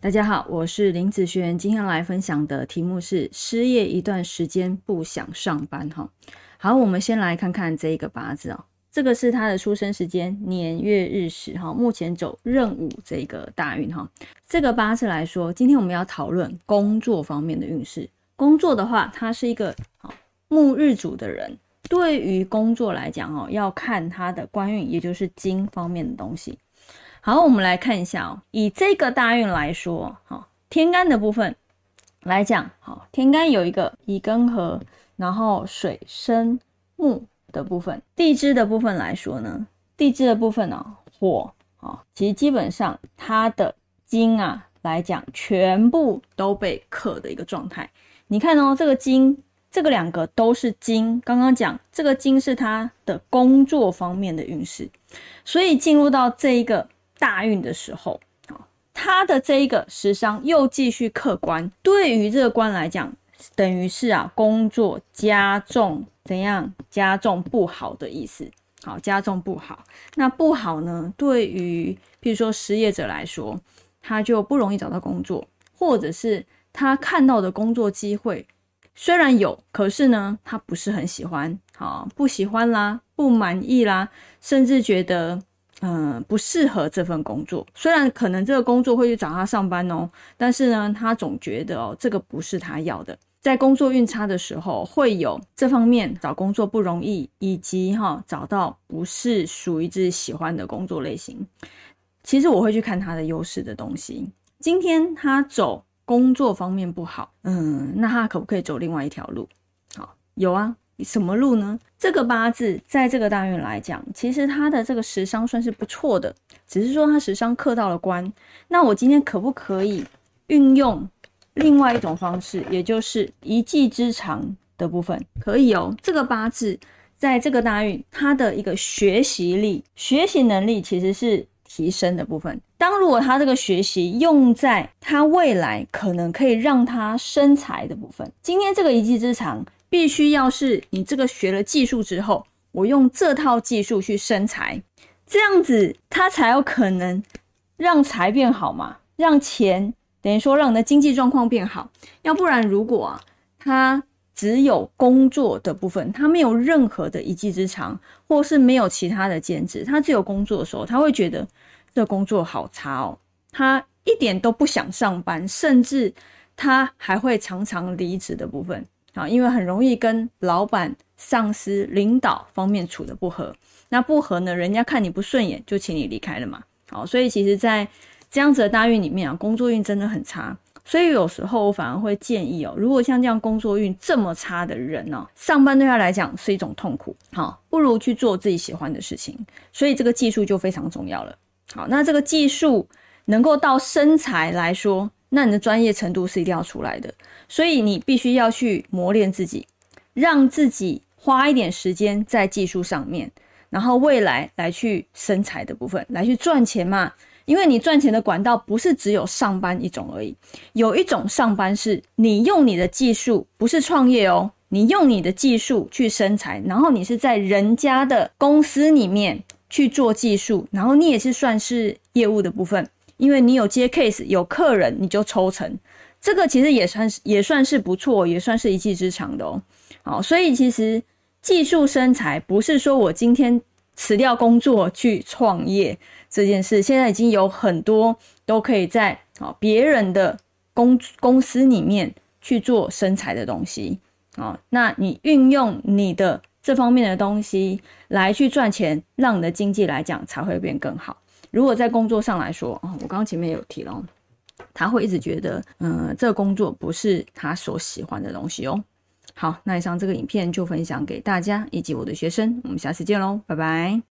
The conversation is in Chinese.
大家好，我是林子轩，今天来分享的题目是失业一段时间不想上班哈。好，我们先来看看这一个八字哦，这个是他的出生时间年月日时哈，目前走壬午这个大运哈。这个八字来说，今天我们要讨论工作方面的运势。工作的话，他是一个好木日主的人，对于工作来讲哦，要看他的官运，也就是金方面的东西。好，我们来看一下哦。以这个大运来说，好天干的部分来讲，好天干有一个乙庚合，然后水生木的部分。地支的部分来说呢，地支的部分呢，火啊，其实基本上它的金啊来讲，全部都被克的一个状态。你看哦，这个金，这个两个都是金。刚刚讲这个金是它的工作方面的运势，所以进入到这一个。大运的时候，他的这一个时伤又继续客观，对于这个官来讲，等于是啊工作加重怎样加重不好的意思，好加重不好。那不好呢，对于譬如说失业者来说，他就不容易找到工作，或者是他看到的工作机会虽然有，可是呢他不是很喜欢，好不喜欢啦，不满意啦，甚至觉得。嗯，不适合这份工作。虽然可能这个工作会去找他上班哦，但是呢，他总觉得哦，这个不是他要的。在工作运差的时候，会有这方面找工作不容易，以及哈找到不是属于自己喜欢的工作类型。其实我会去看他的优势的东西。今天他走工作方面不好，嗯，那他可不可以走另外一条路？好，有啊。什么路呢？这个八字在这个大运来讲，其实他的这个时伤算是不错的，只是说他时伤克到了官。那我今天可不可以运用另外一种方式，也就是一技之长的部分？可以哦。这个八字在这个大运，他的一个学习力、学习能力其实是提升的部分。当如果他这个学习用在他未来可能可以让他生财的部分，今天这个一技之长。必须要是你这个学了技术之后，我用这套技术去生财，这样子它才有可能让财变好嘛，让钱等于说让你的经济状况变好。要不然，如果啊，他只有工作的部分，他没有任何的一技之长，或是没有其他的兼职，他只有工作的时候，他会觉得这工作好差哦，他一点都不想上班，甚至他还会常常离职的部分。啊，因为很容易跟老板、上司、领导方面处的不合，那不合呢，人家看你不顺眼，就请你离开了嘛。好，所以其实，在这样子的大运里面啊，工作运真的很差。所以有时候我反而会建议哦，如果像这样工作运这么差的人呢，上班对他来讲是一种痛苦，好，不如去做自己喜欢的事情。所以这个技术就非常重要了。好，那这个技术能够到身材来说。那你的专业程度是一定要出来的，所以你必须要去磨练自己，让自己花一点时间在技术上面，然后未来来去生财的部分来去赚钱嘛。因为你赚钱的管道不是只有上班一种而已，有一种上班是你用你的技术，不是创业哦，你用你的技术去生财，然后你是在人家的公司里面去做技术，然后你也是算是业务的部分。因为你有接 case，有客人，你就抽成，这个其实也算是也算是不错，也算是一技之长的哦。好，所以其实技术生财不是说我今天辞掉工作去创业这件事，现在已经有很多都可以在啊别人的公公司里面去做生财的东西啊。那你运用你的这方面的东西来去赚钱，让你的经济来讲才会变更好。如果在工作上来说，哦，我刚刚前面有提了，他会一直觉得，嗯，这个工作不是他所喜欢的东西哦。好，那以上这个影片就分享给大家以及我的学生，我们下次见喽，拜拜。